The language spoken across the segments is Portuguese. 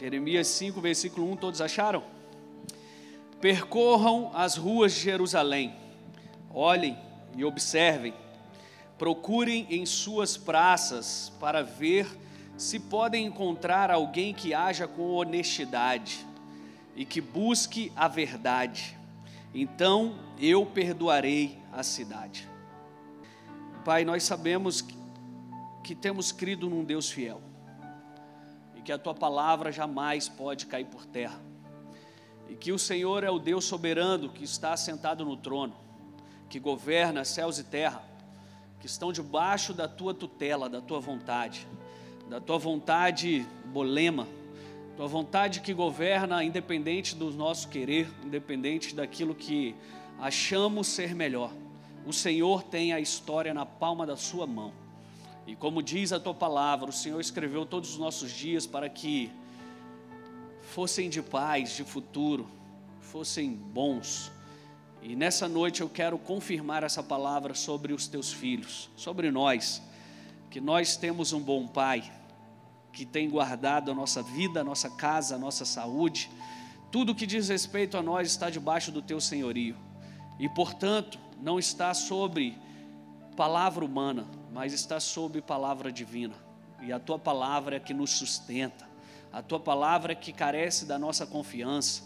Jeremias 5, versículo 1, todos acharam? Percorram as ruas de Jerusalém, olhem e observem, procurem em suas praças para ver se podem encontrar alguém que haja com honestidade e que busque a verdade, então eu perdoarei a cidade. Pai, nós sabemos que, temos crido num Deus fiel e que a tua palavra jamais pode cair por terra, e que o Senhor é o Deus soberano que está sentado no trono, que governa céus e terra, que estão debaixo da tua tutela, da tua vontade da tua vontade bolema, tua vontade que governa independente do nosso querer, independente daquilo que achamos ser melhor. O Senhor tem a história na palma da sua mão. E como diz a tua palavra, o Senhor escreveu todos os nossos dias para que fossem de paz, de futuro, fossem bons. E nessa noite eu quero confirmar essa palavra sobre os teus filhos, sobre nós, que nós temos um bom Pai, que tem guardado a nossa vida, a nossa casa, a nossa saúde. Tudo que diz respeito a nós está debaixo do teu senhorio. E, portanto, não está sobre palavra humana, mas está sobre palavra divina. E a tua palavra é que nos sustenta. A tua palavra é que carece da nossa confiança.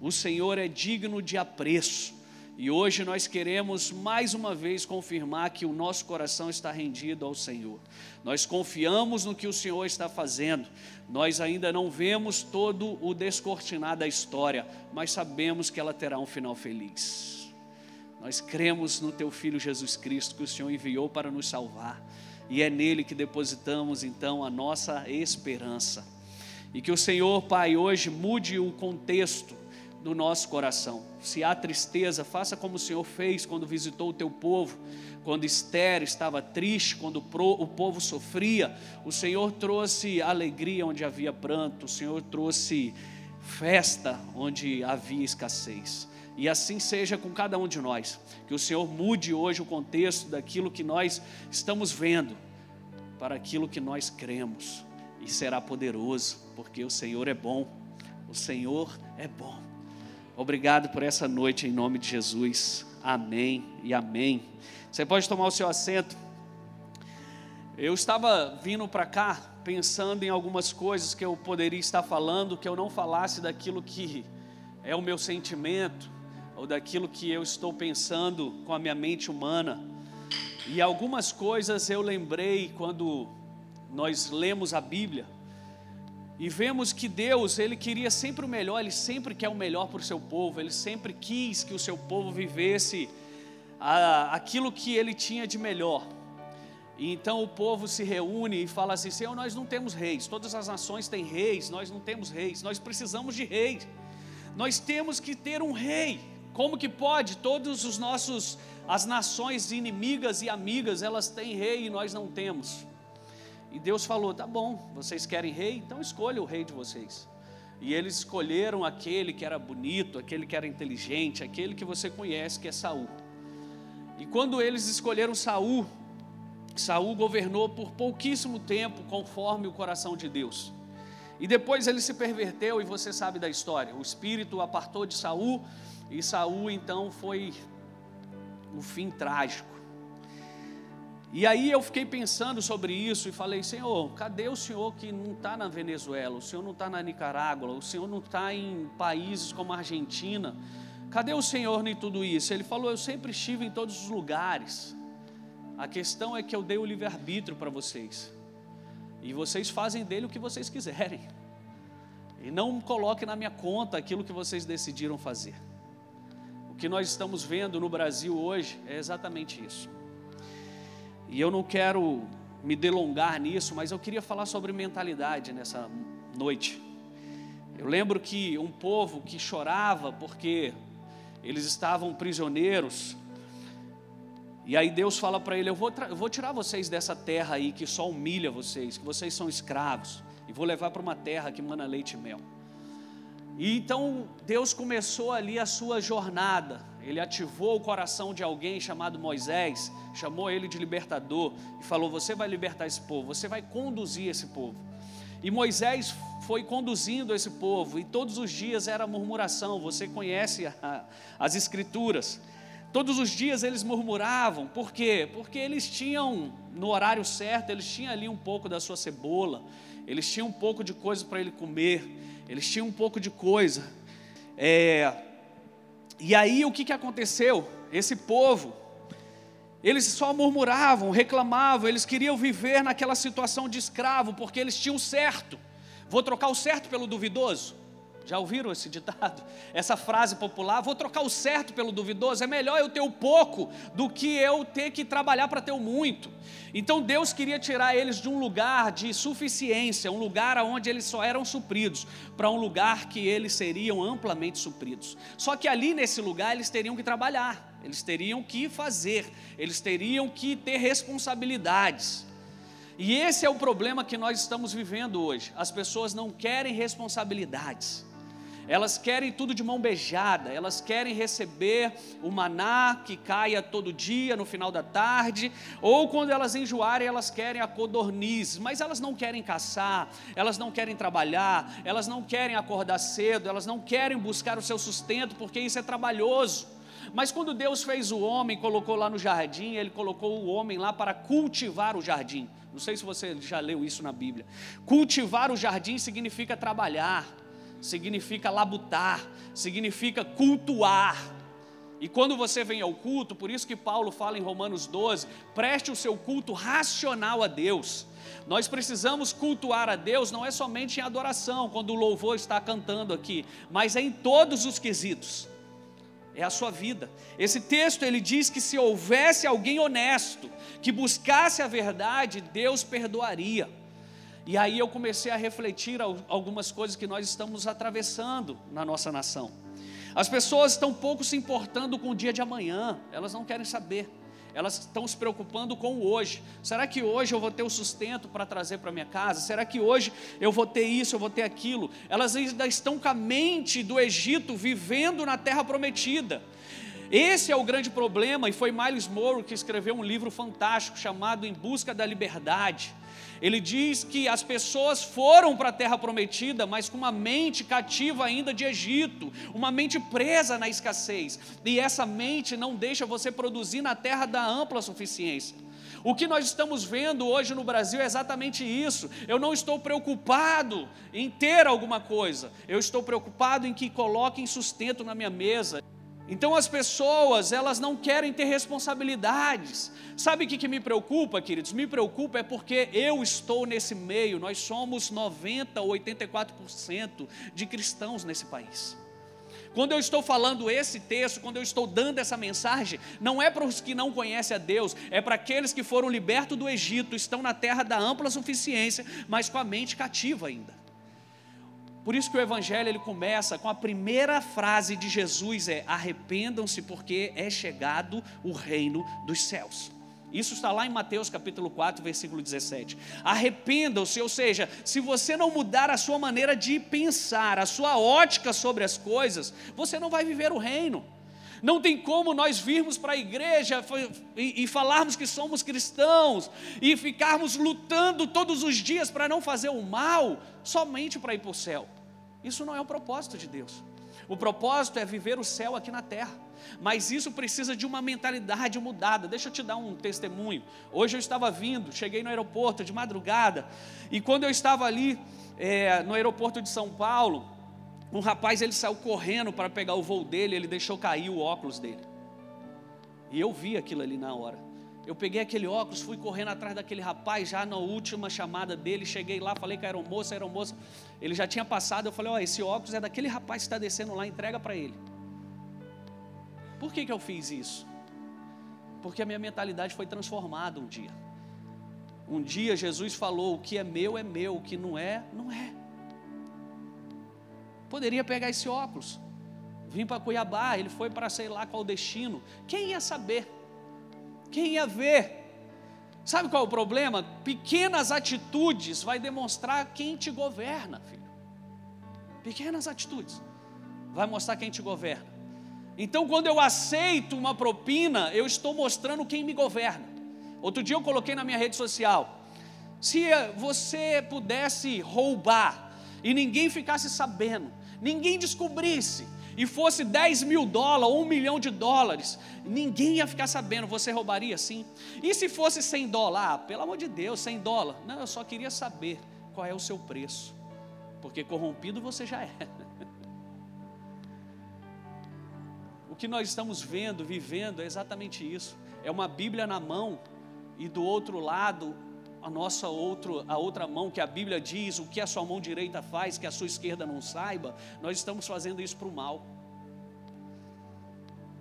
O Senhor é digno de apreço. E hoje nós queremos mais uma vez confirmar que o nosso coração está rendido ao Senhor. Nós confiamos no que o Senhor está fazendo. Nós ainda não vemos todo o descortinar da história, mas sabemos que ela terá um final feliz. Nós cremos no teu filho Jesus Cristo que o Senhor enviou para nos salvar. E é nele que depositamos então a nossa esperança. E que o Senhor, Pai, hoje mude o contexto do nosso coração. Se há tristeza, faça como o Senhor fez quando visitou o teu povo, quando Esther estava triste, quando o povo sofria. O Senhor trouxe alegria onde havia pranto, o Senhor trouxe festa onde havia escassez. E assim seja com cada um de nós. Que o Senhor mude hoje o contexto daquilo que nós estamos vendo para aquilo que nós cremos. E será poderoso, porque o Senhor é bom. O Senhor é bom. Obrigado por essa noite em nome de Jesus. Amém e amém. Você pode tomar o seu assento. Eu estava vindo para cá pensando em algumas coisas que eu poderia estar falando, que eu não falasse daquilo que é o meu sentimento, ou daquilo que eu estou pensando com a minha mente humana. E algumas coisas eu lembrei quando nós lemos a Bíblia e vemos que Deus, Ele queria sempre o melhor, Ele sempre quer o melhor para o seu povo, Ele sempre quis que o seu povo vivesse a, aquilo que Ele tinha de melhor. E então o povo se reúne e fala assim: Senhor, nós não temos reis, todas as nações têm reis, nós não temos reis, nós precisamos de reis, nós temos que ter um rei. Como que pode? Todos os nossos, as nações inimigas e amigas, elas têm rei e nós não temos. E Deus falou: tá bom, vocês querem rei? Então escolha o rei de vocês. E eles escolheram aquele que era bonito, aquele que era inteligente, aquele que você conhece, que é Saul. E quando eles escolheram Saul, Saul governou por pouquíssimo tempo conforme o coração de Deus. E depois ele se perverteu e você sabe da história. O espírito apartou de Saul e Saul então foi um fim trágico. E aí eu fiquei pensando sobre isso e falei, Senhor, cadê o Senhor que não está na Venezuela, o Senhor não está na Nicarágua, o Senhor não está em países como a Argentina? Cadê o Senhor em tudo isso? Ele falou, eu sempre estive em todos os lugares. A questão é que eu dei o livre-arbítrio para vocês. E vocês fazem dele o que vocês quiserem. E não coloque na minha conta aquilo que vocês decidiram fazer. Que nós estamos vendo no Brasil hoje é exatamente isso. E eu não quero me delongar nisso, mas eu queria falar sobre mentalidade nessa noite. Eu lembro que um povo que chorava porque eles estavam prisioneiros, e aí Deus fala para ele: eu vou, eu vou tirar vocês dessa terra aí que só humilha vocês, que vocês são escravos, e vou levar para uma terra que mana leite e mel. E então Deus começou ali a sua jornada. Ele ativou o coração de alguém chamado Moisés, chamou ele de libertador e falou: Você vai libertar esse povo, você vai conduzir esse povo. E Moisés foi conduzindo esse povo, e todos os dias era murmuração. Você conhece a, as Escrituras. Todos os dias eles murmuravam, por quê? Porque eles tinham, no horário certo, eles tinham ali um pouco da sua cebola, eles tinham um pouco de coisa para ele comer, eles tinham um pouco de coisa. É, e aí o que, que aconteceu? Esse povo, eles só murmuravam, reclamavam, eles queriam viver naquela situação de escravo, porque eles tinham certo. Vou trocar o certo pelo duvidoso. Já ouviram esse ditado? Essa frase popular? Vou trocar o certo pelo duvidoso. É melhor eu ter o pouco do que eu ter que trabalhar para ter o muito. Então Deus queria tirar eles de um lugar de suficiência, um lugar onde eles só eram supridos, para um lugar que eles seriam amplamente supridos. Só que ali nesse lugar eles teriam que trabalhar, eles teriam que fazer, eles teriam que ter responsabilidades. E esse é o problema que nós estamos vivendo hoje. As pessoas não querem responsabilidades. Elas querem tudo de mão beijada, elas querem receber o maná que caia todo dia no final da tarde, ou quando elas enjoarem, elas querem a codorniz, mas elas não querem caçar, elas não querem trabalhar, elas não querem acordar cedo, elas não querem buscar o seu sustento, porque isso é trabalhoso. Mas quando Deus fez o homem, colocou lá no jardim, ele colocou o homem lá para cultivar o jardim. Não sei se você já leu isso na Bíblia. Cultivar o jardim significa trabalhar significa labutar, significa cultuar. E quando você vem ao culto, por isso que Paulo fala em Romanos 12, preste o seu culto racional a Deus. Nós precisamos cultuar a Deus não é somente em adoração, quando o louvor está cantando aqui, mas é em todos os quesitos. É a sua vida. Esse texto ele diz que se houvesse alguém honesto que buscasse a verdade, Deus perdoaria. E aí eu comecei a refletir algumas coisas que nós estamos atravessando na nossa nação. As pessoas estão pouco se importando com o dia de amanhã, elas não querem saber. Elas estão se preocupando com o hoje. Será que hoje eu vou ter o sustento para trazer para minha casa? Será que hoje eu vou ter isso, eu vou ter aquilo? Elas ainda estão com a mente do Egito vivendo na terra prometida. Esse é o grande problema, e foi Miles Moore que escreveu um livro fantástico chamado Em Busca da Liberdade. Ele diz que as pessoas foram para a terra prometida, mas com uma mente cativa ainda de Egito, uma mente presa na escassez. E essa mente não deixa você produzir na terra da ampla suficiência. O que nós estamos vendo hoje no Brasil é exatamente isso. Eu não estou preocupado em ter alguma coisa, eu estou preocupado em que coloquem sustento na minha mesa. Então as pessoas, elas não querem ter responsabilidades. Sabe o que, que me preocupa, queridos? Me preocupa é porque eu estou nesse meio, nós somos 90 ou 84% de cristãos nesse país. Quando eu estou falando esse texto, quando eu estou dando essa mensagem, não é para os que não conhecem a Deus, é para aqueles que foram libertos do Egito, estão na terra da ampla suficiência, mas com a mente cativa ainda. Por isso que o evangelho ele começa com a primeira frase de Jesus é: arrependam-se porque é chegado o reino dos céus. Isso está lá em Mateus capítulo 4, versículo 17. Arrependam-se, ou seja, se você não mudar a sua maneira de pensar, a sua ótica sobre as coisas, você não vai viver o reino. Não tem como nós virmos para a igreja e, e, falarmos que somos cristãos e ficarmos lutando todos os dias para não fazer o mal, somente para ir para o céu. Isso não é o propósito de Deus. O propósito é viver o céu aqui na terra. Mas isso precisa de uma mentalidade mudada. Deixa eu te dar um testemunho. Hoje eu estava vindo, cheguei no aeroporto de madrugada, e quando eu estava ali é, no aeroporto de São Paulo, um rapaz ele saiu correndo para pegar o voo dele, ele deixou cair o óculos dele. E eu vi aquilo ali na hora. Eu peguei aquele óculos, fui correndo atrás daquele rapaz, já na última chamada dele, cheguei lá, falei que era moço, era um moço. Ele já tinha passado, eu falei, ó, oh, esse óculos é daquele rapaz que está descendo lá, entrega para ele. Por que, que eu fiz isso? Porque a minha mentalidade foi transformada um dia. Um dia Jesus falou: o que é meu é meu, o que não é, não é. Poderia pegar esse óculos, vim para Cuiabá, ele foi para sei lá qual destino. Quem ia saber? Quem ia ver? Sabe qual é o problema? Pequenas atitudes vai demonstrar quem te governa, filho. Pequenas atitudes vai mostrar quem te governa. Então, quando eu aceito uma propina, eu estou mostrando quem me governa. Outro dia eu coloquei na minha rede social. Se você pudesse roubar e ninguém ficasse sabendo, ninguém descobrisse, e fosse 10 mil dólares ou um milhão de dólares, ninguém ia ficar sabendo, você roubaria sim? E se fosse 100 dólares? Ah, pelo amor de Deus, 100 dólares. Não, eu só queria saber qual é o seu preço, porque corrompido você já é. O que nós estamos vendo, vivendo, é exatamente isso. É uma Bíblia na mão e do outro lado a nossa outro, a outra mão, que a Bíblia diz, o que a sua mão direita faz, que a sua esquerda não saiba, nós estamos fazendo isso para o mal.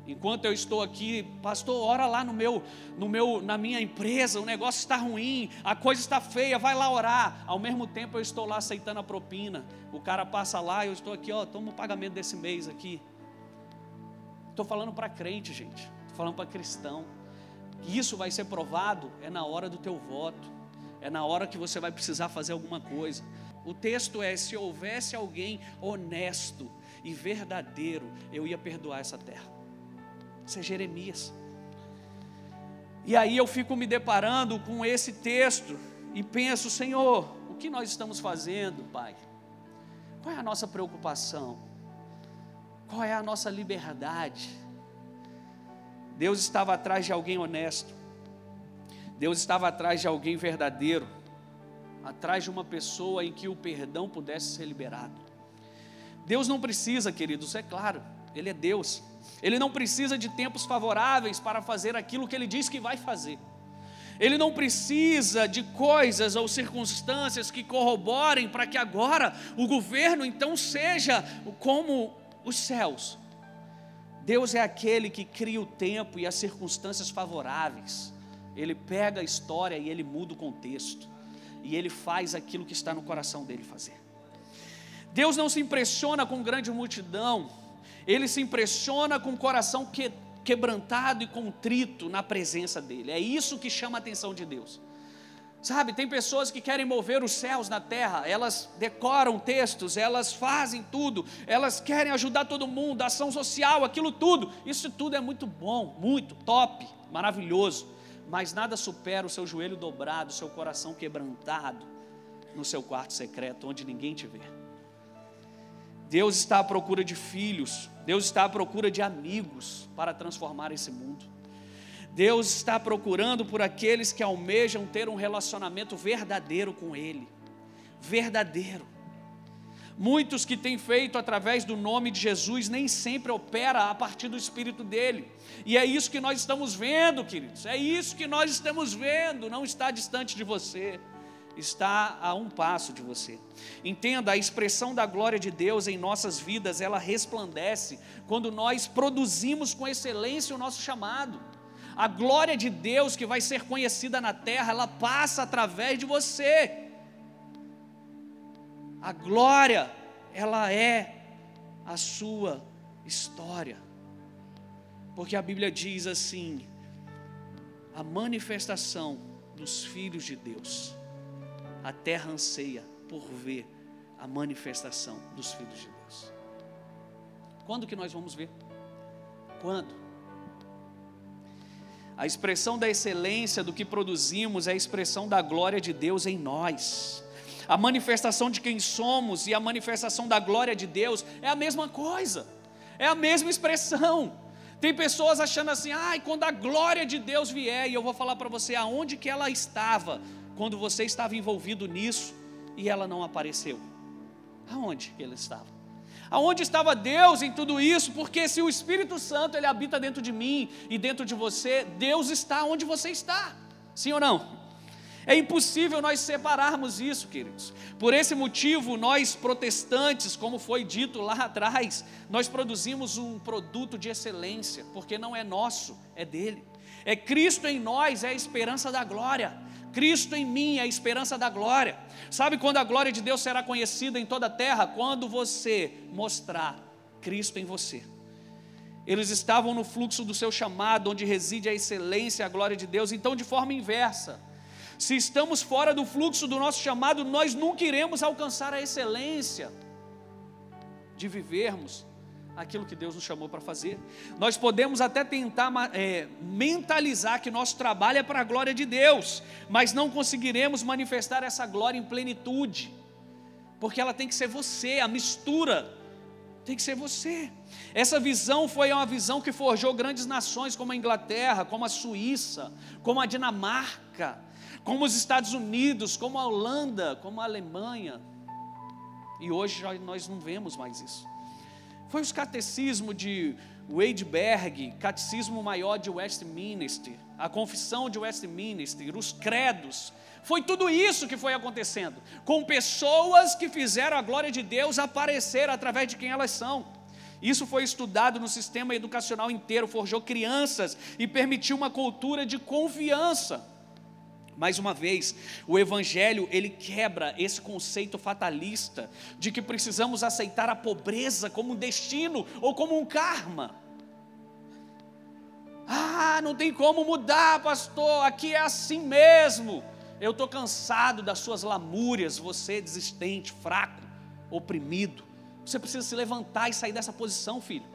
Enquanto eu estou aqui, pastor, ora lá no meu, no meu, na minha empresa, o negócio está ruim, a coisa está feia, vai lá orar. Ao mesmo tempo eu estou lá aceitando a propina. O cara passa lá, eu estou aqui, ó, toma o pagamento desse mês aqui. Estou falando para crente, gente. Estou falando para cristão. Isso vai ser provado é na hora do teu voto é na hora que você vai precisar fazer alguma coisa. O texto é: se houvesse alguém honesto e verdadeiro, eu ia perdoar essa terra. Isso é Jeremias. E aí eu fico me deparando com esse texto e penso, Senhor, o que nós estamos fazendo, Pai? Qual é a nossa preocupação? Qual é a nossa liberdade? Deus estava atrás de alguém honesto. Deus estava atrás de alguém verdadeiro, atrás de uma pessoa em que o perdão pudesse ser liberado. Deus não precisa, queridos, é claro, Ele é Deus. Ele não precisa de tempos favoráveis para fazer aquilo que Ele diz que vai fazer. Ele não precisa de coisas ou circunstâncias que corroborem para que agora o governo então seja como os céus. Deus é aquele que cria o tempo e as circunstâncias favoráveis. Ele pega a história e ele muda o contexto. E ele faz aquilo que está no coração dele fazer. Deus não se impressiona com grande multidão, ele se impressiona com o coração que, quebrantado e contrito na presença dele. É isso que chama a atenção de Deus. Sabe, tem pessoas que querem mover os céus na terra, elas decoram textos, elas fazem tudo, elas querem ajudar todo mundo, ação social, aquilo tudo. Isso tudo é muito bom, muito top, maravilhoso mas nada supera o seu joelho dobrado, o seu coração quebrantado no seu quarto secreto, onde ninguém te vê. Deus está à procura de filhos, Deus está à procura de amigos para transformar esse mundo. Deus está procurando por aqueles que almejam ter um relacionamento verdadeiro com Ele. Verdadeiro. Muitos que têm feito através do nome de Jesus nem sempre opera a partir do espírito dele. E é isso que nós estamos vendo, queridos. É isso que nós estamos vendo, não está distante de você. Está a um passo de você. Entenda, a expressão da glória de Deus em nossas vidas, ela resplandece quando nós produzimos com excelência o nosso chamado. A glória de Deus que vai ser conhecida na terra, ela passa através de você. A glória, ela é a sua história. Porque a Bíblia diz assim: a manifestação dos filhos de Deus. A terra anseia por ver a manifestação dos filhos de Deus. Quando que nós vamos ver? Quando? A expressão da excelência do que produzimos é a expressão da glória de Deus em nós a manifestação de quem somos e a manifestação da glória de Deus é a mesma coisa, é a mesma expressão. Tem pessoas achando assim, ai, ah, quando a glória de Deus vier, e eu vou falar para você aonde que ela estava quando você estava envolvido nisso e ela não apareceu. Aonde que ela estava? Aonde estava Deus em tudo isso? Porque se o Espírito Santo ele habita dentro de mim e dentro de você, Deus está onde você está. Sim ou não? É impossível nós separarmos isso, queridos. Por esse motivo, nós protestantes, como foi dito lá atrás, nós produzimos um produto de excelência, porque não é nosso, é dele. É Cristo em nós, é a esperança da glória. Cristo em mim é a esperança da glória. Sabe quando a glória de Deus será conhecida em toda a terra? Quando você mostrar Cristo em você. Eles estavam no fluxo do seu chamado, onde reside a excelência e a glória de Deus, então de forma inversa. Se estamos fora do fluxo do nosso chamado, nós nunca iremos alcançar a excelência de vivermos aquilo que Deus nos chamou para fazer. Nós podemos até tentar é, mentalizar que nosso trabalho é para a glória de Deus, mas não conseguiremos manifestar essa glória em plenitude, porque ela tem que ser você, a mistura tem que ser você. Essa visão foi uma visão que forjou grandes nações como a Inglaterra, como a Suíça, como a Dinamarca, como os Estados Unidos, como a Holanda, como a Alemanha. E hoje nós não vemos mais isso. Foi os catecismos de Weidberg, Catecismo Maior de Westminster, a Confissão de Westminster, os credos. Foi tudo isso que foi acontecendo, com pessoas que fizeram a glória de Deus aparecer através de quem elas são. Isso foi estudado no sistema educacional inteiro, forjou crianças e permitiu uma cultura de confiança. Mais uma vez, o evangelho, ele quebra esse conceito fatalista de que precisamos aceitar a pobreza como um destino ou como um karma. Ah, não tem como mudar, pastor, aqui é assim mesmo. Eu estou cansado das suas lamúrias, você desistente, fraco, oprimido. Você precisa se levantar e sair dessa posição, filho.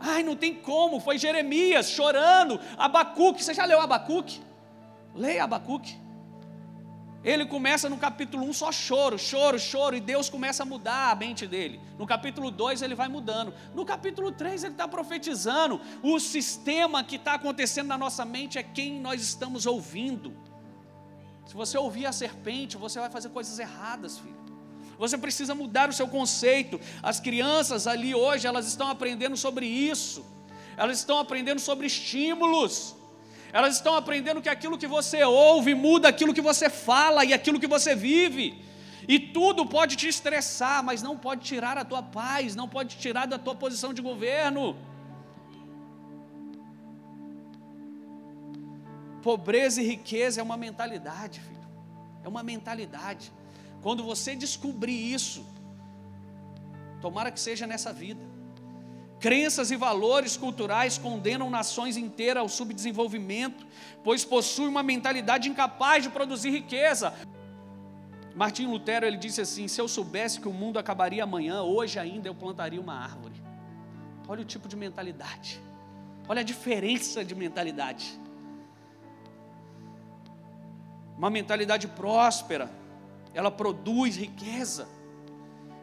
Ai, não tem como, foi Jeremias chorando, Abacuque, você já leu Abacuque? Leia Abacuque. Ele começa no capítulo 1 só choro, choro, choro, e Deus começa a mudar a mente dele. No capítulo 2 ele vai mudando. No capítulo 3 ele está profetizando. O sistema que está acontecendo na nossa mente é quem nós estamos ouvindo. Se você ouvir a serpente, você vai fazer coisas erradas, filho. Você precisa mudar o seu conceito. As crianças ali hoje, elas estão aprendendo sobre isso. Elas estão aprendendo sobre estímulos. Elas estão aprendendo que aquilo que você ouve muda aquilo que você fala e aquilo que você vive. E tudo pode te estressar, mas não pode tirar a tua paz, não pode tirar da tua posição de governo. Pobreza e riqueza é uma mentalidade, filho. É uma mentalidade. Quando você descobrir isso, tomara que seja nessa vida. Crenças e valores culturais condenam nações inteiras ao subdesenvolvimento, pois possuem uma mentalidade incapaz de produzir riqueza. Martim Lutero ele disse assim: se eu soubesse que o mundo acabaria amanhã, hoje ainda eu plantaria uma árvore. Olha o tipo de mentalidade. Olha a diferença de mentalidade uma mentalidade próspera, ela produz riqueza.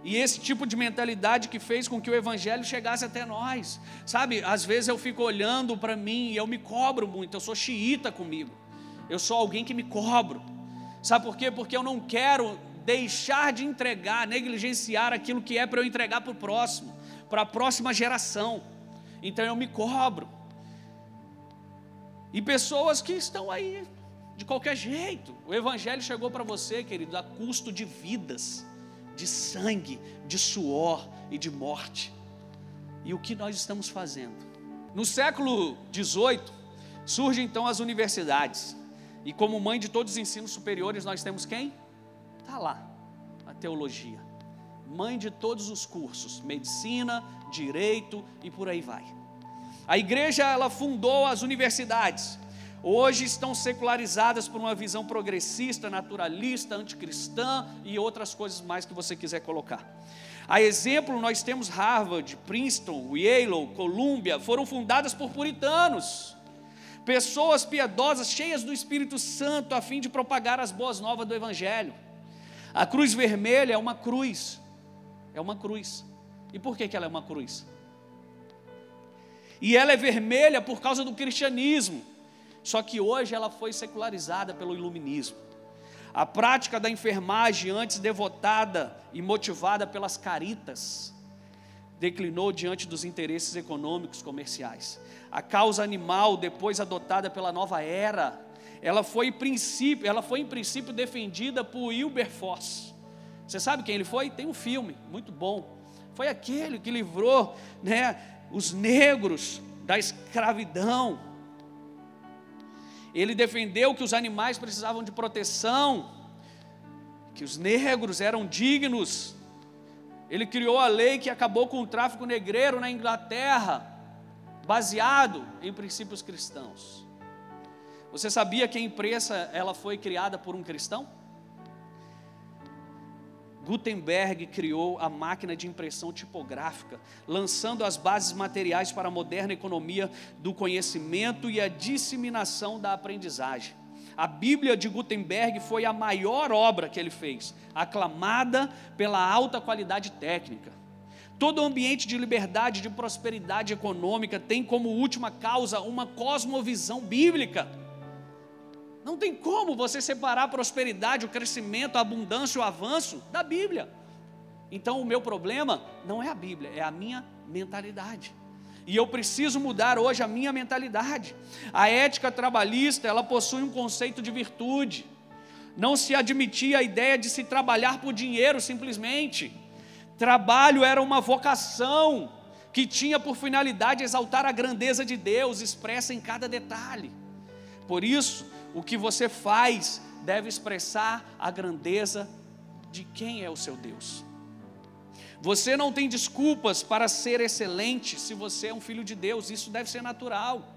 E esse tipo de mentalidade que fez com que o Evangelho chegasse até nós. Sabe, às vezes eu fico olhando para mim e eu me cobro muito, eu sou xiita comigo. Eu sou alguém que me cobro. Sabe por quê? Porque eu não quero deixar de entregar, negligenciar aquilo que é para eu entregar para o próximo, para a próxima geração. Então eu me cobro. E pessoas que estão aí de qualquer jeito. O Evangelho chegou para você, querido, a custo de vidas, de sangue, de suor e de morte. E o que nós estamos fazendo? No século XVIII, surgem então as universidades. E como mãe de todos os ensinos superiores, nós temos quem? Está lá, a teologia. Mãe de todos os cursos, medicina, direito e por aí vai. A igreja ela fundou as universidades hoje estão secularizadas por uma visão progressista, naturalista, anticristã e outras coisas mais que você quiser colocar. A exemplo, nós temos Harvard, Princeton, Yale, Columbia, foram fundadas por puritanos, pessoas piedosas, cheias do Espírito Santo, a fim de propagar as boas novas do Evangelho. A cruz vermelha é uma cruz, é uma cruz. E por que, que ela é uma cruz? E ela é vermelha por causa do cristianismo. Só que hoje ela foi secularizada pelo iluminismo. A prática da enfermagem, antes devotada e motivada pelas caritas, declinou diante dos interesses econômicos comerciais. A causa animal, depois adotada pela nova era, ela foi em princípio, ela foi em princípio defendida por Wilberforce. Você sabe quem ele foi? Tem um filme muito bom. Foi aquele que livrou, né, os negros da escravidão ele defendeu que os animais precisavam de proteção, que os negros eram dignos. Ele criou a lei que acabou com o tráfico negreiro na Inglaterra, baseado em princípios cristãos. Você sabia que a imprensa ela foi criada por um cristão? Gutenberg criou a máquina de impressão tipográfica, lançando as bases materiais para a moderna economia do conhecimento e a disseminação da aprendizagem. A Bíblia de Gutenberg foi a maior obra que ele fez, aclamada pela alta qualidade técnica. Todo ambiente de liberdade, de prosperidade econômica tem como última causa uma cosmovisão bíblica. Não tem como você separar a prosperidade, o crescimento, a abundância, o avanço da Bíblia. Então o meu problema não é a Bíblia, é a minha mentalidade. E eu preciso mudar hoje a minha mentalidade. A ética trabalhista, ela possui um conceito de virtude. Não se admitia a ideia de se trabalhar por dinheiro simplesmente. Trabalho era uma vocação que tinha por finalidade exaltar a grandeza de Deus expressa em cada detalhe. Por isso, o que você faz deve expressar a grandeza de quem é o seu Deus. Você não tem desculpas para ser excelente se você é um filho de Deus, isso deve ser natural.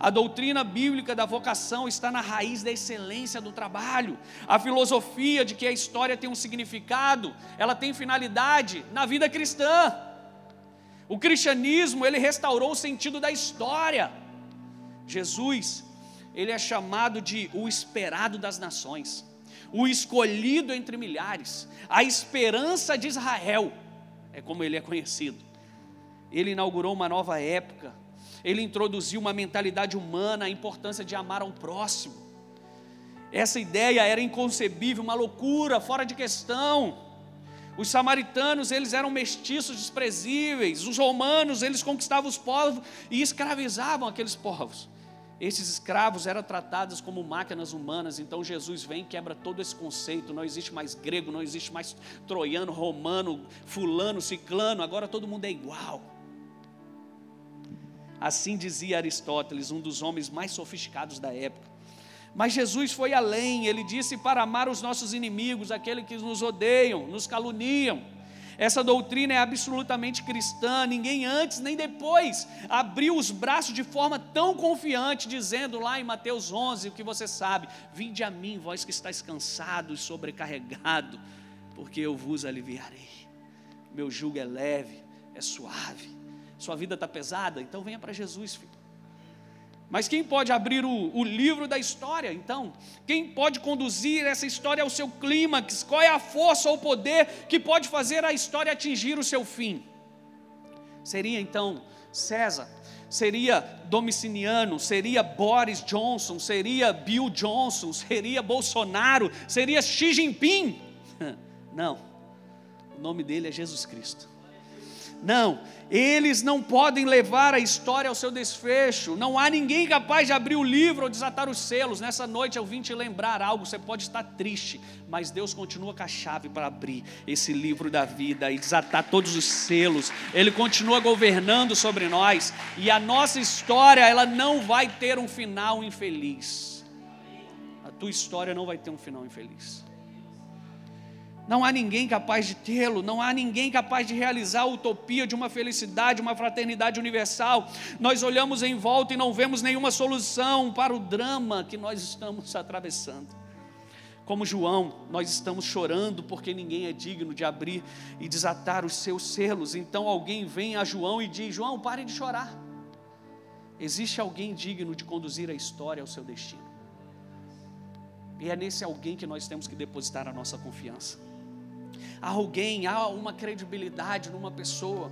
A doutrina bíblica da vocação está na raiz da excelência do trabalho. A filosofia de que a história tem um significado, ela tem finalidade na vida cristã. O cristianismo, ele restaurou o sentido da história. Jesus ele é chamado de o esperado das nações, o escolhido entre milhares, a esperança de Israel, é como ele é conhecido. Ele inaugurou uma nova época, ele introduziu uma mentalidade humana, a importância de amar ao próximo. Essa ideia era inconcebível, uma loucura, fora de questão. Os samaritanos, eles eram mestiços desprezíveis. Os romanos, eles conquistavam os povos e escravizavam aqueles povos. Esses escravos eram tratados como máquinas humanas, então Jesus vem e quebra todo esse conceito. Não existe mais grego, não existe mais troiano, romano, fulano, ciclano, agora todo mundo é igual. Assim dizia Aristóteles, um dos homens mais sofisticados da época. Mas Jesus foi além, ele disse para amar os nossos inimigos, aqueles que nos odeiam, nos caluniam. Essa doutrina é absolutamente cristã, ninguém antes nem depois abriu os braços de forma tão confiante, dizendo lá em Mateus 11, o que você sabe: Vinde a mim, vós que estáis cansado e sobrecarregado, porque eu vos aliviarei. Meu jugo é leve, é suave. Sua vida está pesada? Então venha para Jesus, filho. Mas quem pode abrir o, o, livro da história, então? Quem pode conduzir essa história ao seu clímax? Qual é a força ou poder que pode fazer a história atingir o seu fim? Seria então César, seria Domiciliano, seria Boris Johnson, seria Bill Johnson, seria Bolsonaro, seria Xi Jinping? Não, o nome dele é Jesus Cristo. Não, eles não podem levar a história ao seu desfecho. Não há ninguém capaz de abrir o livro ou desatar os selos. Nessa noite eu vim te lembrar algo. Você pode estar triste, mas Deus continua com a chave para abrir esse livro da vida e desatar todos os selos. Ele continua governando sobre nós e a nossa história ela não vai ter um final infeliz. A tua história não vai ter um final infeliz. Não há ninguém capaz de tê-lo, não há ninguém capaz de realizar a utopia de uma felicidade, uma fraternidade universal. Nós olhamos em volta e não vemos nenhuma solução para o drama que nós estamos atravessando. Como João, nós estamos chorando porque ninguém é digno de abrir e desatar os seus selos. Então alguém vem a João e diz: João, pare de chorar. Existe alguém digno de conduzir a história ao seu destino. E é nesse alguém que nós temos que depositar a nossa confiança alguém, há uma credibilidade numa pessoa,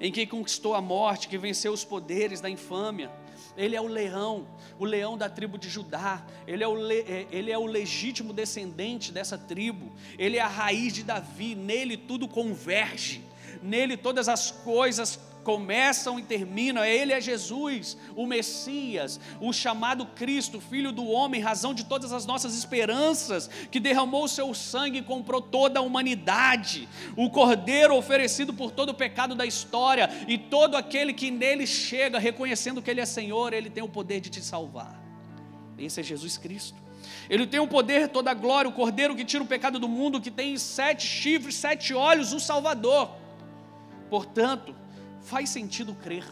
em quem conquistou a morte, que venceu os poderes da infâmia. Ele é o leão, o leão da tribo de Judá, ele é, o le, é, ele é o legítimo descendente dessa tribo, ele é a raiz de Davi, nele tudo converge, nele todas as coisas começam e terminam. Ele é Jesus, o Messias, o chamado Cristo, Filho do homem, razão de todas as nossas esperanças, que derramou o seu sangue e comprou toda a humanidade. O Cordeiro oferecido por todo o pecado da história e todo aquele que nele chega reconhecendo que ele é Senhor, ele tem o poder de te salvar. Esse é Jesus Cristo. Ele tem o poder, toda a glória, o Cordeiro que tira o pecado do mundo, que tem sete chifres, sete olhos, o Salvador. Portanto, faz sentido crer.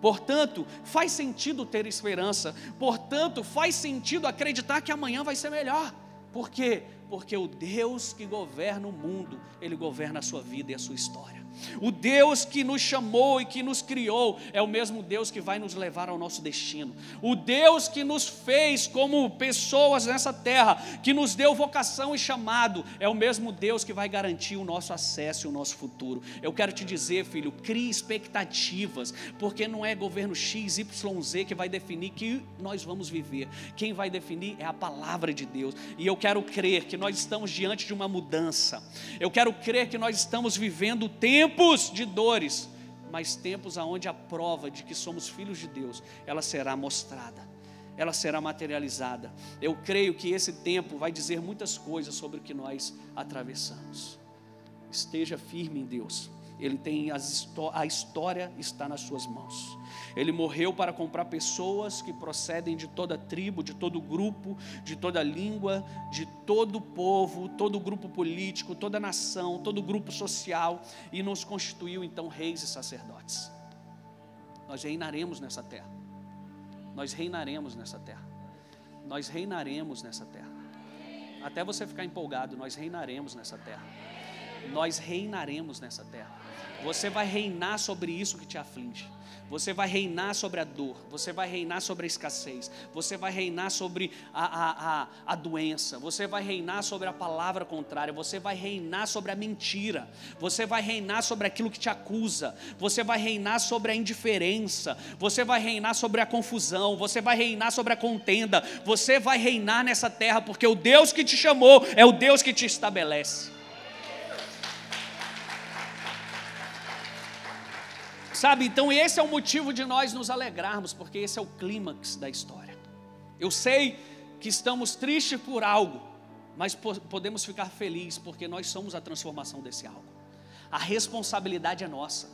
Portanto, faz sentido ter esperança. Portanto, faz sentido acreditar que amanhã vai ser melhor. Por quê? Porque o Deus que governa o mundo, ele governa a sua vida e a sua história. O Deus que nos chamou e que nos criou é o mesmo Deus que vai nos levar ao nosso destino. O Deus que nos fez como pessoas nessa terra, que nos deu vocação e chamado, é o mesmo Deus que vai garantir o nosso acesso e o nosso futuro. Eu quero te dizer, filho, crie expectativas, porque não é governo X, Y, Z que vai definir que nós vamos viver. Quem vai definir é a palavra de Deus. E eu quero crer que nós estamos diante de uma mudança. Eu quero crer que nós estamos vivendo tempos de dores, mas tempos aonde a prova de que somos filhos de Deus, ela será mostrada, ela será materializada. Eu creio que esse tempo vai dizer muitas coisas sobre o que nós atravessamos. Esteja firme em Deus. Ele tem as, a história está nas suas mãos. Ele morreu para comprar pessoas que procedem de toda tribo, de todo grupo, de toda língua, de todo povo, todo grupo político, toda nação, todo grupo social e nos constituiu então reis e sacerdotes. Nós reinaremos nessa terra. Nós reinaremos nessa terra. Nós reinaremos nessa terra. Até você ficar empolgado, nós reinaremos nessa terra. Nós reinaremos nessa terra. Você vai reinar sobre isso que te aflige. Você vai reinar sobre a dor, você vai reinar sobre a escassez, você vai reinar sobre a, a, a, a, doença, você vai reinar sobre a palavra contrária, você vai reinar sobre a mentira, você vai reinar sobre aquilo que te acusa, você vai reinar sobre a indiferença, você vai reinar sobre a confusão, você vai reinar sobre a contenda, você vai reinar nessa terra, porque o Deus que te chamou é o Deus que te estabelece. Sabe, então esse é o motivo de nós nos alegrarmos, porque esse é o clímax da história. Eu sei que estamos tristes por algo, mas podemos ficar felizes porque nós somos a transformação desse algo. A responsabilidade é nossa.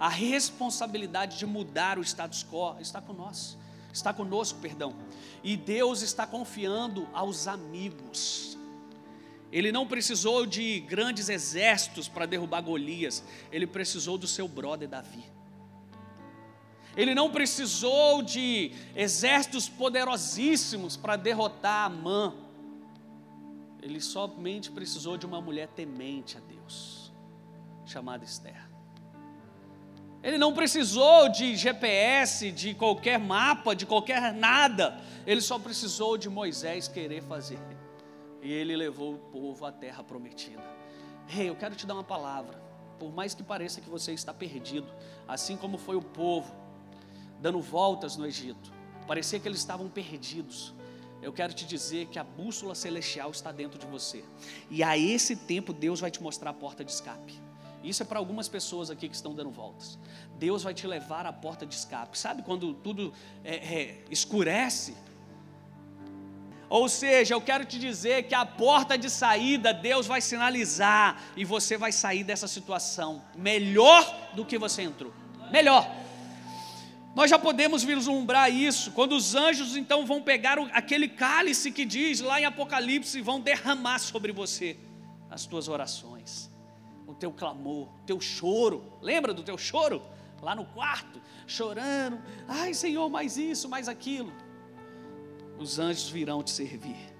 A responsabilidade de mudar o status quo está conosco, está conosco, perdão. E Deus está confiando aos amigos. Ele não precisou de grandes exércitos para derrubar Golias, ele precisou do seu brother Davi. Ele não precisou de exércitos poderosíssimos para derrotar Amã. Ele somente precisou de uma mulher temente a Deus, chamada Esther. Ele não precisou de GPS, de qualquer mapa, de qualquer nada. Ele só precisou de Moisés querer fazer. E ele levou o povo à terra prometida. Rei, hey, eu quero te dar uma palavra. Por mais que pareça que você está perdido, assim como foi o povo, dando voltas no Egito. Parecia que eles estavam perdidos. Eu quero te dizer que a bússola celestial está dentro de você. E a esse tempo Deus vai te mostrar a porta de escape. Isso é para algumas pessoas aqui que estão dando voltas. Deus vai te levar à porta de escape. Sabe quando tudo é, é, escurece? Ou seja, eu quero te dizer que a porta de saída Deus vai sinalizar e você vai sair dessa situação melhor do que você entrou. Melhor. Nós já podemos vislumbrar isso, quando os anjos então vão pegar aquele cálice que diz lá em Apocalipse e vão derramar sobre você as tuas orações, o teu clamor, o teu choro. Lembra do teu choro? Lá no quarto, chorando, ai Senhor, mais isso, mais aquilo. Os anjos virão te servir.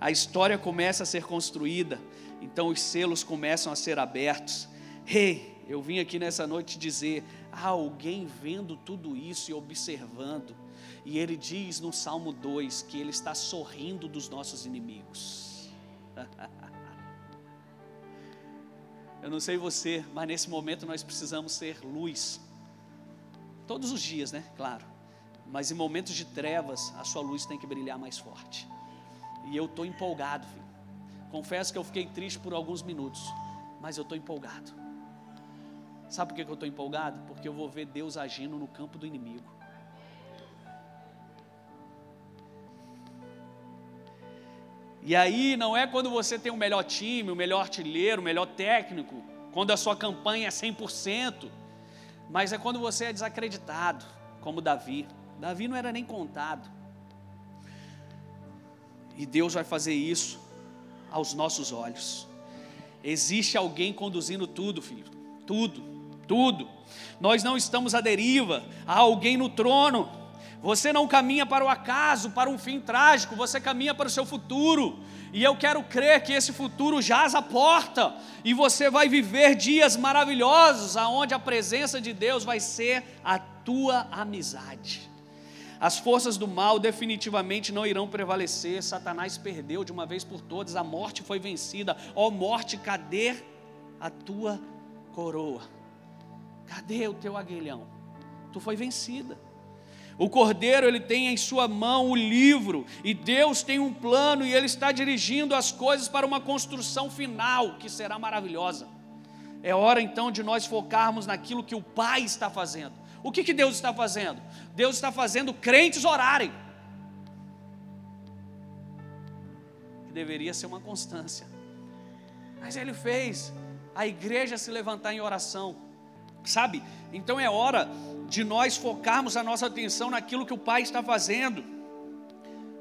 A história começa a ser construída, então os selos começam a ser abertos. Rei, hey, eu vim aqui nessa noite dizer: há alguém vendo tudo isso e observando, e ele diz no Salmo 2 que ele está sorrindo dos nossos inimigos. Eu não sei você, mas nesse momento nós precisamos ser luz. Todos os dias, né? Claro. Mas em momentos de trevas, a sua luz tem que brilhar mais forte. E eu estou empolgado, filho. Confesso que eu fiquei triste por alguns minutos, mas eu estou empolgado. Sabe por que eu estou empolgado? Porque eu vou ver Deus agindo no campo do inimigo. E aí não é quando você tem o melhor time, o melhor artilheiro, o melhor técnico, quando a sua campanha é 100%, mas é quando você é desacreditado, como Davi. Davi não era nem contado. E Deus vai fazer isso aos nossos olhos. Existe alguém conduzindo tudo, filho, tudo tudo. Nós não estamos à deriva, há alguém no trono. Você não caminha para o acaso, para um fim trágico, você caminha para o seu futuro. E eu quero crer que esse futuro jaz à porta e você vai viver dias maravilhosos, aonde a presença de Deus vai ser a tua amizade. As forças do mal definitivamente não irão prevalecer. Satanás perdeu de uma vez por todas, a morte foi vencida. Ó oh, morte, cadê a tua coroa? Cadê o teu aguilhão? Tu foi vencida. O cordeiro ele tem em sua mão o livro e Deus tem um plano e ele está dirigindo as coisas para uma construção final que será maravilhosa. É hora então de nós focarmos naquilo que o Pai está fazendo. O que, que Deus está fazendo? Deus está fazendo crentes orarem. Que deveria ser uma constância. Mas Ele fez a igreja se levantar em oração. Sabe? Então é hora de nós focarmos a nossa atenção naquilo que o Pai está fazendo.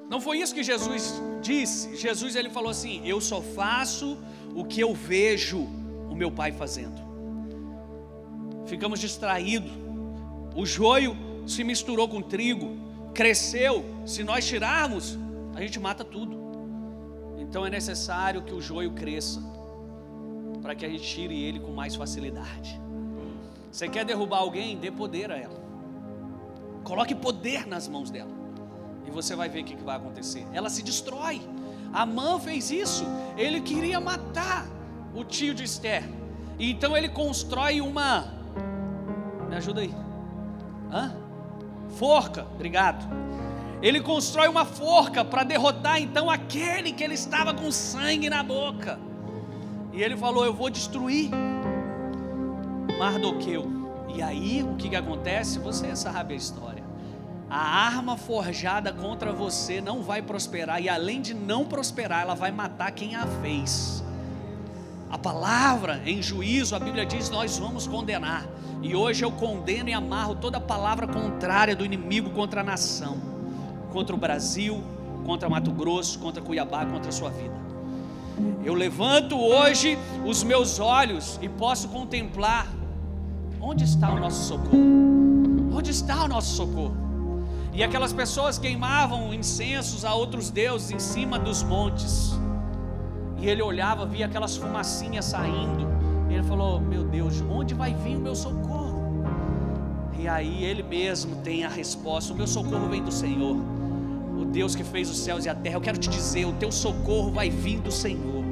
Não foi isso que Jesus disse. Jesus ele falou assim: "Eu só faço o que eu vejo o meu Pai fazendo". Ficamos distraídos. O joio se misturou com trigo, cresceu. Se nós tirarmos, a gente mata tudo. Então é necessário que o joio cresça para que a gente tire ele com mais facilidade. Você quer derrubar alguém? Dê poder a ela. Coloque poder nas mãos dela. E você vai ver o que vai acontecer. Ela se destrói. Amã fez isso. Ele queria matar o tio de Esther. Então ele constrói uma. Me ajuda aí. Hã? Forca. Obrigado. Ele constrói uma forca para derrotar então aquele que ele estava com sangue na boca. E ele falou: Eu vou destruir Mardoqueu. E aí, o que, que acontece? Você sabe a história. A arma forjada contra você não vai prosperar, e além de não prosperar, ela vai matar quem a fez. A palavra em juízo, a Bíblia diz: nós vamos condenar. E hoje eu condeno e amarro toda palavra contrária do inimigo contra a nação, contra o Brasil, contra Mato Grosso, contra Cuiabá, contra a sua vida. Eu levanto hoje os meus olhos e posso contemplar Onde está o nosso socorro? Onde está o nosso socorro? E aquelas pessoas queimavam incensos a outros deuses em cima dos montes. E ele olhava, via aquelas fumacinhas saindo. Ele falou: Meu Deus, onde vai vir o meu socorro? E aí ele mesmo tem a resposta: O meu socorro vem do Senhor, o Deus que fez os céus e a terra. Eu quero te dizer: o teu socorro vai vir do Senhor.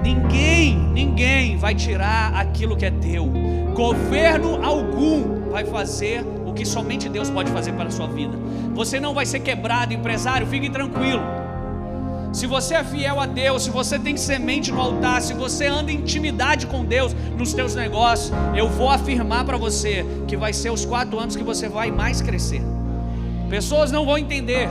Ninguém, ninguém vai tirar aquilo que é teu. Governo algum vai fazer o que somente Deus pode fazer para a sua vida. Você não vai ser quebrado, empresário, fique tranquilo. Se você é fiel a Deus, se você tem semente no altar, se você anda em intimidade com Deus nos teus negócios, eu vou afirmar para você que vai ser os quatro anos que você vai mais crescer. Pessoas não vão entender.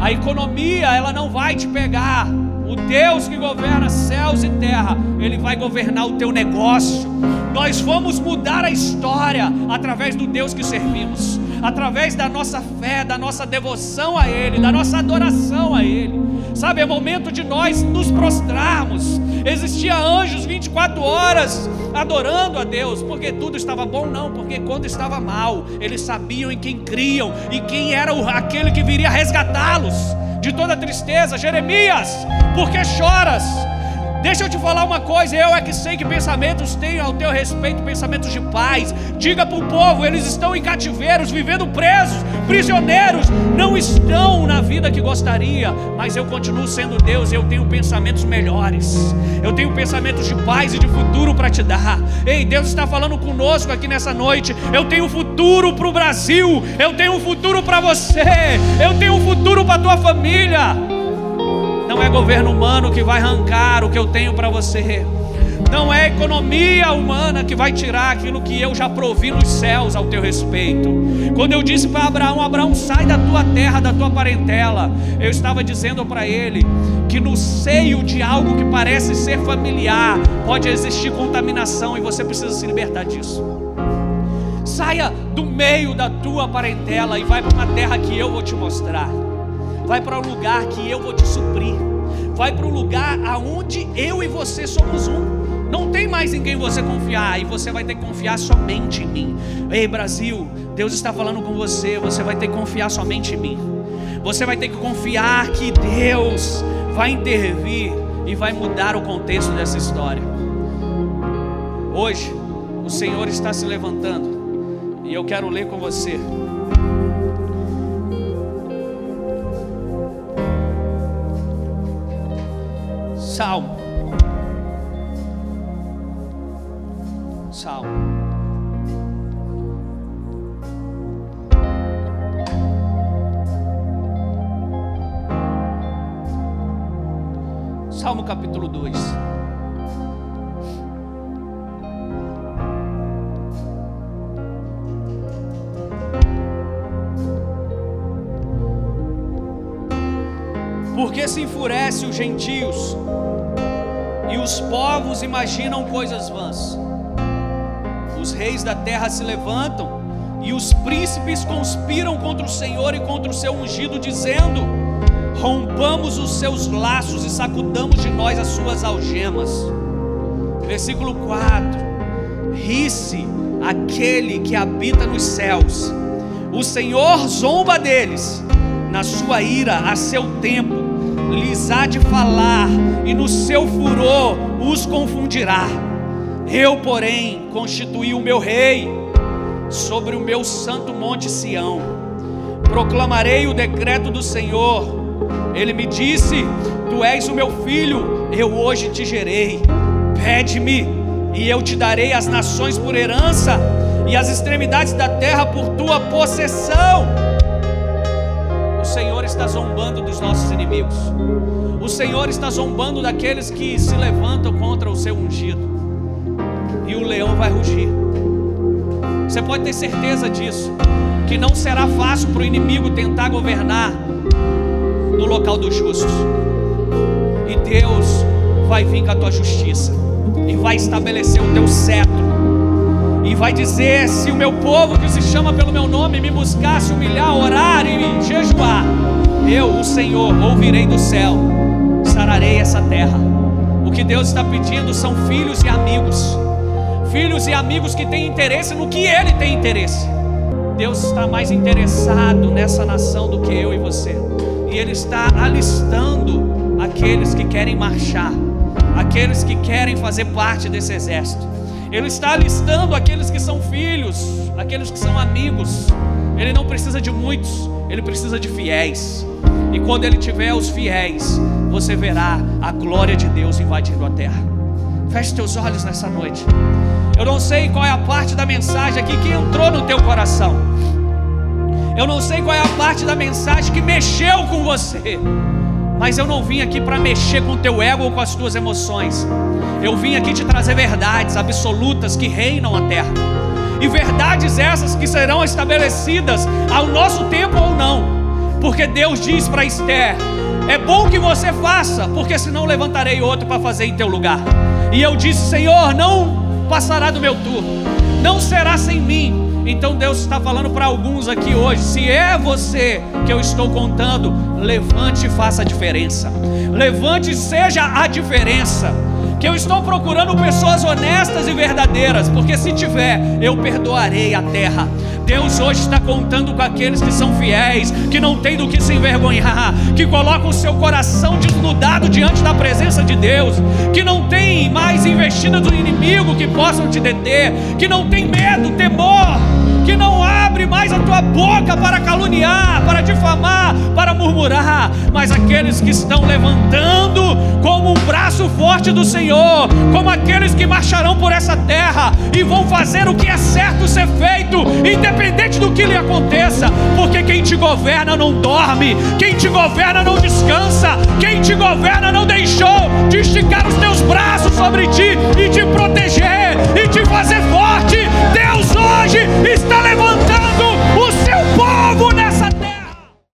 A economia ela não vai te pegar o Deus que governa céus e terra, Ele vai governar o teu negócio. Nós vamos mudar a história através do Deus que servimos, através da nossa fé, da nossa devoção a Ele, da nossa adoração a Ele. Sabe, é momento de nós nos prostrarmos. Existia anjos 24 horas adorando a Deus, porque tudo estava bom, não, porque quando estava mal, eles sabiam em quem criam e quem era aquele que viria resgatá-los de toda tristeza. Jeremias, por que choras? Deixa eu te falar uma coisa, eu é que sei que pensamentos tenho ao teu respeito, pensamentos de paz. Diga para o povo, eles estão em cativeiros, vivendo presos, prisioneiros, não estão na vida que gostaria, mas eu continuo sendo Deus e eu tenho pensamentos melhores. Eu tenho pensamentos de paz e de futuro para te dar. Ei, Deus está falando conosco aqui nessa noite. Eu tenho futuro para o Brasil, eu tenho um futuro para você, eu tenho um futuro para tua família. Não é governo humano que vai arrancar o que eu tenho para você. Não é economia humana que vai tirar aquilo que eu já provi nos céus ao teu respeito. Quando eu disse para Abraão: Abraão, sai da tua terra, da tua parentela, eu estava dizendo para ele que no seio de algo que parece ser familiar pode existir contaminação e você precisa se libertar disso. Saia do meio da tua parentela e vai para uma terra que eu vou te mostrar. Vai para um lugar que eu vou te suprir. Vai para um lugar aonde eu e você somos um. Não tem mais em quem você confiar e você vai ter que confiar somente em mim. Ei, Brasil, Deus está falando com você, você vai ter que confiar somente em mim. Você vai ter que confiar que Deus vai intervir e vai mudar o contexto dessa história. Hoje, o Senhor está se levantando e eu quero ler com você. Salmo. Salmo. Salmo capítulo 2. Porque se enfurece os gentios e os povos imaginam coisas vãs. Os reis da terra se levantam e os príncipes conspiram contra o Senhor e contra o seu ungido, dizendo: Rompamos os seus laços e sacudamos de nós as suas algemas. Versículo 4: Ri-se aquele que habita nos céus, o Senhor zomba deles, na sua ira, a seu tempo lhes há de falar, e no seu furor os confundirá. Eu, porém, constituí o meu rei sobre o meu santo monte Sião. Proclamarei o decreto do Senhor. Ele me disse: Tu és o meu filho, eu hoje te gerei. Pede-me, e eu te darei as nações por herança, e as extremidades da terra por tua possessão. Está zombando dos nossos inimigos. O Senhor está zombando daqueles que se levantam contra o seu ungido. E o leão vai rugir. Você pode ter certeza disso. Que não será fácil para o inimigo tentar governar no local dos justos. E Deus vai vir com a tua justiça. E vai estabelecer o teu cetro e vai dizer: se o meu povo que se chama pelo meu nome me buscar, se humilhar, orar e jejuar, eu, o Senhor, ouvirei do céu, sararei essa terra. O que Deus está pedindo são filhos e amigos, filhos e amigos que têm interesse no que Ele tem interesse. Deus está mais interessado nessa nação do que eu e você, e Ele está alistando aqueles que querem marchar, aqueles que querem fazer parte desse exército. Ele está listando aqueles que são filhos, aqueles que são amigos. Ele não precisa de muitos, ele precisa de fiéis. E quando ele tiver os fiéis, você verá a glória de Deus invadindo a terra. Feche teus olhos nessa noite. Eu não sei qual é a parte da mensagem aqui que entrou no teu coração. Eu não sei qual é a parte da mensagem que mexeu com você. Mas eu não vim aqui para mexer com o teu ego ou com as tuas emoções. Eu vim aqui te trazer verdades absolutas que reinam a terra. E verdades essas que serão estabelecidas ao nosso tempo ou não. Porque Deus diz para Esther: é bom que você faça, porque senão levantarei outro para fazer em teu lugar. E eu disse: Senhor, não passará do meu turno, não será sem mim. Então Deus está falando para alguns aqui hoje: se é você que eu estou contando, levante e faça a diferença. Levante e seja a diferença. Que eu estou procurando pessoas honestas e verdadeiras, porque se tiver, eu perdoarei a terra. Deus hoje está contando com aqueles que são fiéis, que não tem do que se envergonhar, que colocam o seu coração desnudado diante da presença de Deus, que não tem mais investida do inimigo que possam te deter, que não tem medo, temor abre mais a tua boca para caluniar, para difamar, para murmurar, mas aqueles que estão levantando como um braço forte do Senhor, como aqueles que marcharão por essa terra e vão fazer o que é certo ser feito, independente do que lhe aconteça, porque quem te governa não dorme, quem te governa não descansa, quem te governa não deixou de esticar os teus braços sobre ti e te proteger e te fazer forte